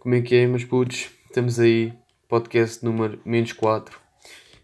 Como é que é, meus putos? Estamos aí, podcast número menos 4.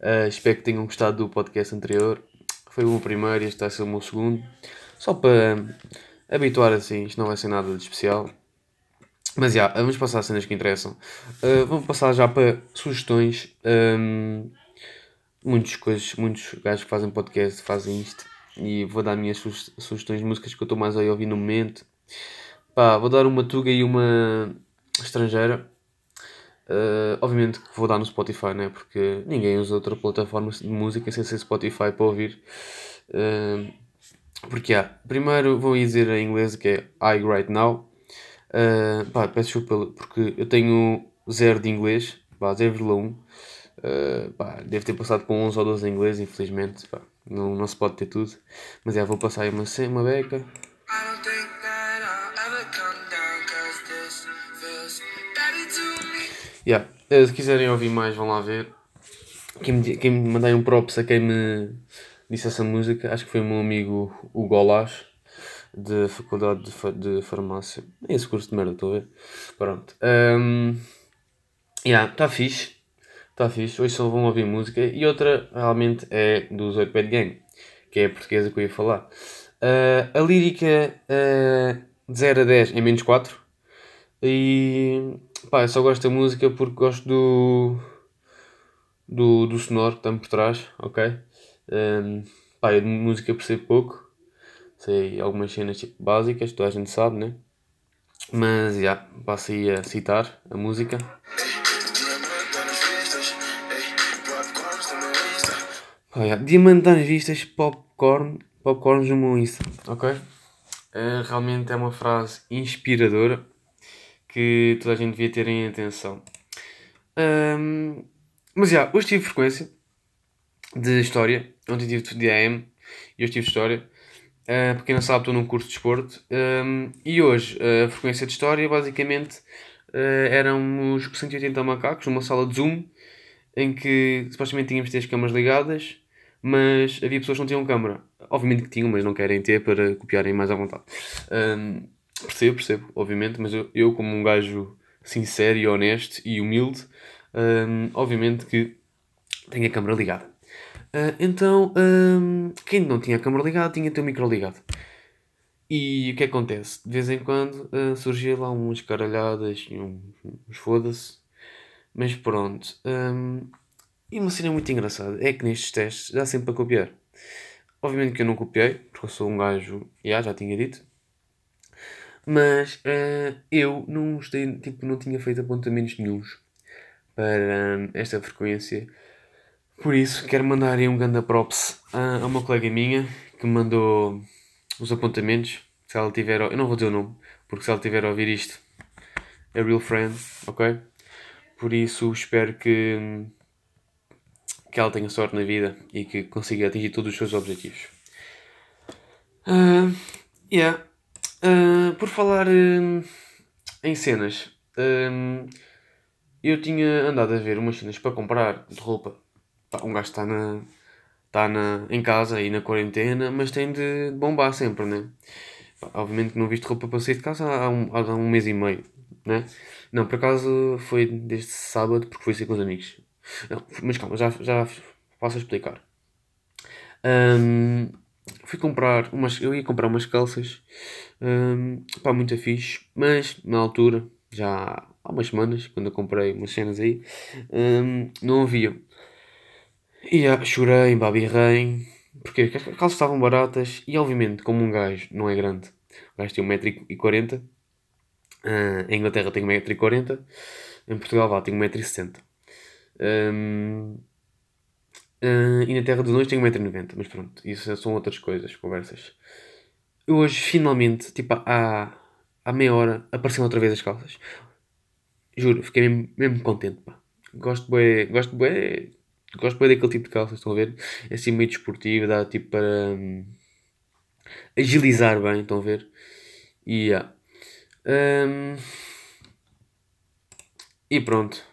Uh, espero que tenham gostado do podcast anterior. Foi o meu primeiro este vai ser o meu segundo. Só para habituar assim, isto não vai ser nada de especial. Mas já, yeah, vamos passar às cenas que interessam. Uh, vamos passar já para sugestões. Um, muitos, coisas, muitos gajos que fazem podcast fazem isto. E vou dar minhas sugestões de músicas que eu estou mais a ouvir no momento. Pá, vou dar uma tuga e uma estrangeira. Uh, obviamente que vou dar no Spotify, né? Porque ninguém usa outra plataforma de música sem ser Spotify para ouvir. Uh, porque há. Yeah, primeiro vou dizer em inglês que é I Right Now. Uh, pá, peço desculpa porque eu tenho zero de inglês, pá, 0,1. Uh, pá, deve ter passado com 11 ou 12 em inglês, infelizmente. Pá, não, não se pode ter tudo. Mas é, vou passar aí uma, uma beca. Yeah. Uh, se quiserem ouvir mais, vão lá ver. Quem me, quem me mandei um props a quem me disse essa música, acho que foi o meu amigo o Golas, da Faculdade de, de Farmácia. É esse curso de merda, estou a ver. Pronto. Um, yeah, está fixe. Está fixe. Hoje só vão ouvir música. E outra, realmente, é dos 8 Bad Gang, que é a portuguesa que eu ia falar. Uh, a lírica uh, de 0 a 10 é menos 4. E pá, eu só gosto da música porque gosto do. do, do sonoro que está por trás, ok? Um, pá, eu de música percebo pouco. Sei algumas cenas tipo, básicas, toda a gente sabe, né? Mas já, yeah, passo aí a citar a música. Oh, yeah. Diamante nas vistas, popcorn, popcorn no meu Insta, ok? Uh, realmente é uma frase inspiradora que toda a gente devia ter em atenção. Um, mas já, hoje tive frequência de História, ontem tive de AM e hoje tive História. Uh, para quem não sabe, estou num curso de desporto. Um, e hoje a frequência de História, basicamente, uh, éramos 180 macacos numa sala de Zoom em que supostamente tínhamos as câmaras ligadas, mas havia pessoas que não tinham câmara. Obviamente que tinham, mas não querem ter para copiarem mais à vontade. Um, Percebo, percebo, obviamente, mas eu, eu como um gajo sincero e honesto e humilde, hum, obviamente que tenho a câmera ligada. Uh, então, hum, quem não tinha a câmera ligada tinha ter o micro ligado. E o que acontece? De vez em quando uh, surgia lá umas caralhadas e uns foda-se. Mas pronto. Um, e uma cena muito engraçada é que nestes testes dá sempre para copiar. Obviamente que eu não copiei, porque eu sou um gajo, já, já tinha dito, mas uh, eu não gostei, tipo, não tinha feito apontamentos nenhums para um, esta frequência. Por isso, quero mandar aí um grande props a, a uma colega minha que mandou os apontamentos. Se ela tiver, eu não vou dizer o nome, porque se ela tiver a ouvir isto, é real friend, ok? Por isso, espero que, que ela tenha sorte na vida e que consiga atingir todos os seus objetivos. Uh, yeah. Uh, por falar uh, em cenas, uh, eu tinha andado a ver umas cenas para comprar de roupa. Um gajo está na, tá na, em casa e na quarentena, mas tem de bombar sempre, né? Obviamente que não viste roupa para sair de casa há um, há um mês e meio, né? Não, por acaso foi desde sábado porque fui sair com os amigos. Não, mas calma, já, já passo a explicar. Um, fui comprar umas. Eu ia comprar umas calças. Um, pá, muito fixe. Mas na altura, já há umas semanas, quando eu comprei umas cenas aí, um, não havia. E já, chorei, babirrei. Porque as calças estavam baratas e obviamente, como um gajo não é grande, o gajo tem 1,40m. Uh, em Inglaterra tem 1,40m. Em Portugal vá, tem 1,60m. Um, Uh, e na Terra dos Anões tenho 1,90m, mas pronto, isso são outras coisas, conversas. Eu hoje, finalmente, tipo, há, há meia hora, apareceram outra vez as calças. Juro, fiquei mesmo, mesmo contente, pá. Gosto bem, gosto bem, gosto bem daquele tipo de calças, estão a ver? É assim meio desportivo, dá tipo para um, agilizar bem, estão a ver? E, yeah. um, e pronto.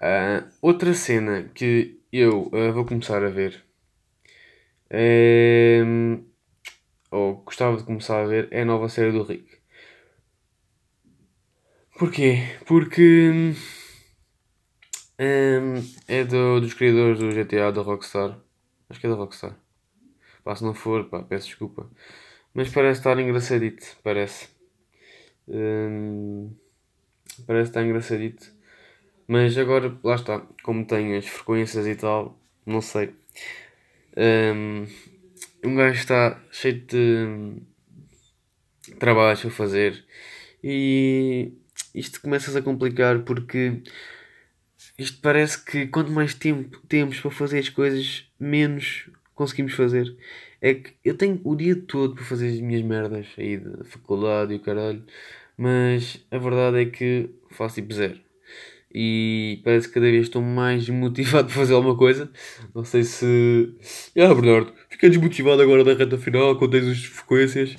Uh, outra cena que eu uh, vou começar a ver. Um, ou gostava de começar a ver é a nova série do Rick. Porquê? Porque hum, é do, dos criadores do GTA da Rockstar. Acho que é da Rockstar. Pá, se não for, pá, peço desculpa. Mas parece estar engraçadito, parece. Hum, parece estar engraçadito. Mas agora, lá está, como tenho as frequências e tal, não sei. Um, um gajo está cheio de trabalhos a fazer e isto começa-se a complicar porque isto parece que quanto mais tempo temos para fazer as coisas, menos conseguimos fazer. É que eu tenho o dia todo para fazer as minhas merdas aí da faculdade e o caralho, mas a verdade é que faço tipo zero. E parece que cada vez estou mais motivado para fazer alguma coisa. Não sei se. Ah, Bernardo, fiquei desmotivado agora da reta final tens as frequências.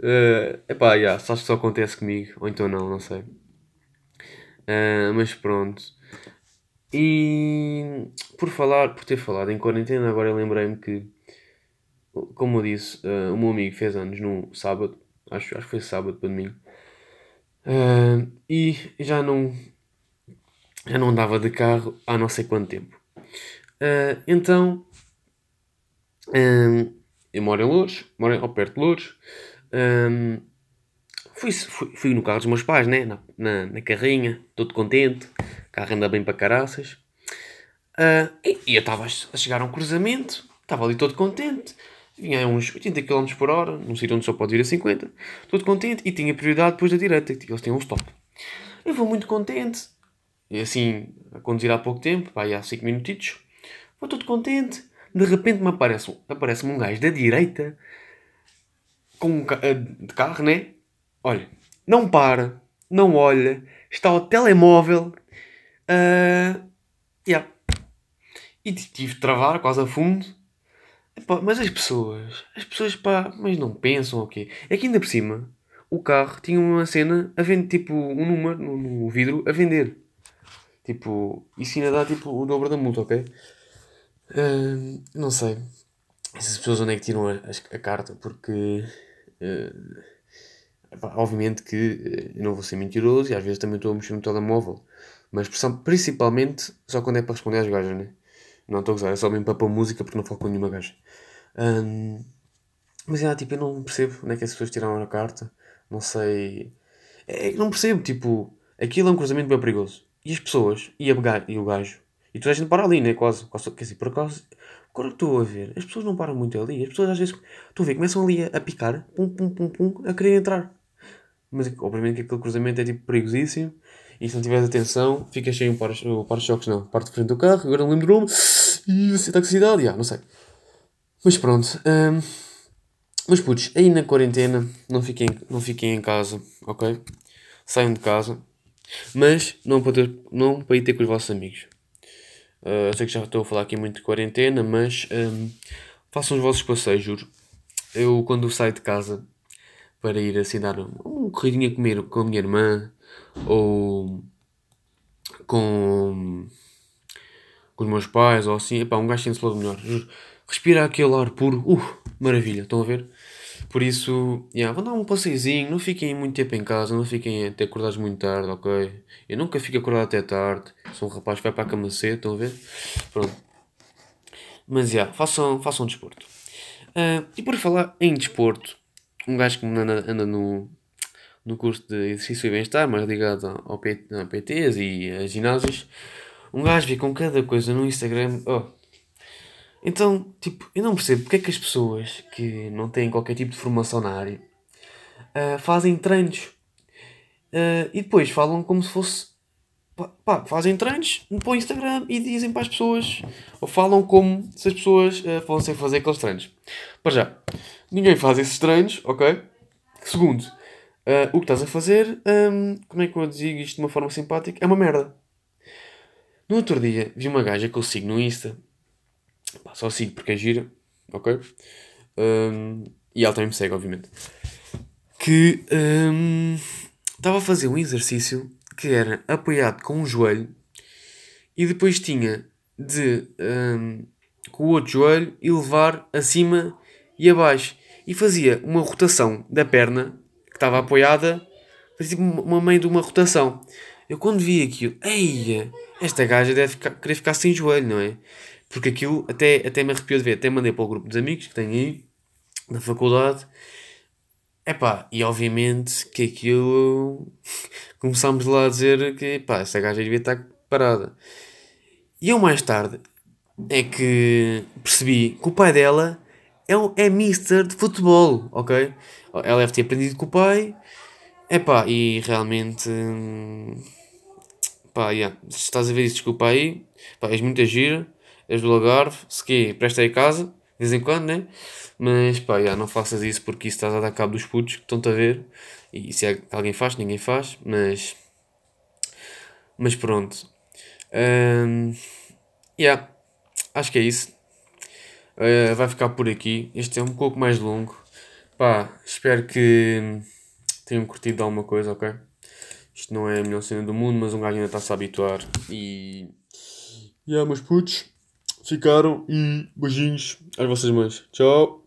Uh, epá, yeah, acho que só acontece comigo, ou então não, não sei. Uh, mas pronto. E por falar, por ter falado em quarentena, agora lembrei-me que, como eu disse, uh, o meu amigo fez anos no sábado, acho, acho que foi sábado para domingo, uh, e já não, já não andava de carro há não sei quanto tempo. Uh, então, eu moro em Louros, moro ao perto de Louros, fui, fui, fui, no carro dos meus pais, né? na, na, na carrinha, todo contente, o carro anda bem para caraças. Uh, e, e, eu estava a chegar a um cruzamento, estava ali todo contente, vinha a uns 80 km por hora, num sítio onde só pode vir a 50, todo contente, e tinha prioridade depois da direita, que eles têm um stop. Eu vou muito contente, e assim, a conduzir há pouco tempo, pá, há 5 minutitos, vou todo contente, de repente me aparece, aparece um gajo da direita, com um eh, de carro, né? Olha, não para, não olha, está ao telemóvel. Uh, yeah. E tive de travar quase a fundo. Epá, mas as pessoas, as pessoas pá, mas não pensam o okay. quê? É que ainda por cima, o carro tinha uma cena a vender, tipo, um número no, no vidro a vender. Tipo, isso ainda dá tipo o dobro da multa, ok? Uh, não sei. Essas pessoas onde é que tiram a, a, a carta? Porque Uh, obviamente que uh, eu não vou ser mentiroso e às vezes também estou a mexer no telemóvel, mas principalmente só quando é para responder às gajas, né? Não estou a gozar, é só mesmo para pôr música porque não falo com nenhuma gaja. Um, mas é, tipo, eu não percebo onde é que as pessoas tiraram a carta, não sei. É, não percebo, tipo, aquilo é um cruzamento bem perigoso. E as pessoas, e, a, e o gajo, e toda a gente para ali, né? Quase, quase quer dizer, por acaso, Agora que estou a ver, as pessoas não param muito ali. As pessoas às vezes, estou a ver, começam ali a, a picar, pum, pum, pum, pum, a querer entrar. Mas obviamente que aquele cruzamento é tipo perigosíssimo. E se não tiveres atenção, ficas sem o para-choques, não. Parte de frente do carro, agora não lembro-me. E a toxicidade, já, não sei. Mas pronto. Um, mas putz, aí na quarentena, não fiquem, não fiquem em casa, ok? Saiam de casa. Mas não para, ter, não para ir ter com os vossos amigos. Uh, eu sei que já estou a falar aqui muito de quarentena, mas um, façam os vossos passeios, juro. Eu, quando saio de casa para ir assim dar um corridinho a comer com a minha irmã ou com, com os meus pais ou assim, epá, um gajo sente-se melhor. Respira aquele ar puro, uh, maravilha, estão a ver? Por isso, yeah, vão dar um passeiozinho, não fiquem muito tempo em casa, não fiquem até acordados muito tarde, ok? Eu nunca fico acordado até tarde, sou um rapaz que vai para a cama cedo, estão a ver? Pronto. Mas, já, yeah, façam, façam desporto. Uh, e por falar em desporto, um gajo que anda, anda no, no curso de exercício e bem-estar, mais ligado ao PT, a PTs e a ginásios, um gajo vê com cada coisa no Instagram, oh, então, tipo, eu não percebo porque é que as pessoas que não têm qualquer tipo de formação na área uh, fazem treinos uh, e depois falam como se fosse. Pá, fazem treinos para o Instagram e dizem para as pessoas, ou falam como se as pessoas uh, fossem fazer aqueles treinos. Para já, ninguém faz esses treinos, ok? Segundo, uh, o que estás a fazer, um, como é que eu digo isto de uma forma simpática? É uma merda. No outro dia, vi uma gaja que eu sigo no Insta Pá, só sigo porque é gira, ok? Um, e ela também me segue, obviamente. Que estava um, a fazer um exercício que era apoiado com um joelho e depois tinha de um, com o outro joelho e levar acima e abaixo. E fazia uma rotação da perna que estava apoiada parecia tipo uma meio de uma rotação. Eu quando vi aquilo, eia, esta gaja deve ficar, querer ficar sem joelho, não é? Porque aquilo até, até me arrepiou de ver, até mandei para o grupo dos amigos que tenho aí, na faculdade. Epá, e obviamente que aquilo começámos lá a dizer que pá, essa gaja devia estar parada. E eu mais tarde é que percebi que o pai dela é, um, é mister de futebol, ok? Ela deve ter aprendido com o pai, epá, e realmente. Pá, yeah, se estás a ver isso, desculpa aí, pá, és muita gira, és do Algarve, se quê, presta aí casa, de vez em quando, né? Mas pá, yeah, não faças isso porque isso estás a dar cabo dos putos que estão-te a ver. E se é alguém faz, ninguém faz, mas. Mas pronto. Um, yeah, acho que é isso. Uh, vai ficar por aqui. Este é um pouco mais longo. Pá, espero que tenham curtido alguma coisa, ok? Isto não é a melhor cena do mundo, mas um gajo ainda está-se a habituar. E. E yeah, meus putos, ficaram e beijinhos às vossas mães. Tchau!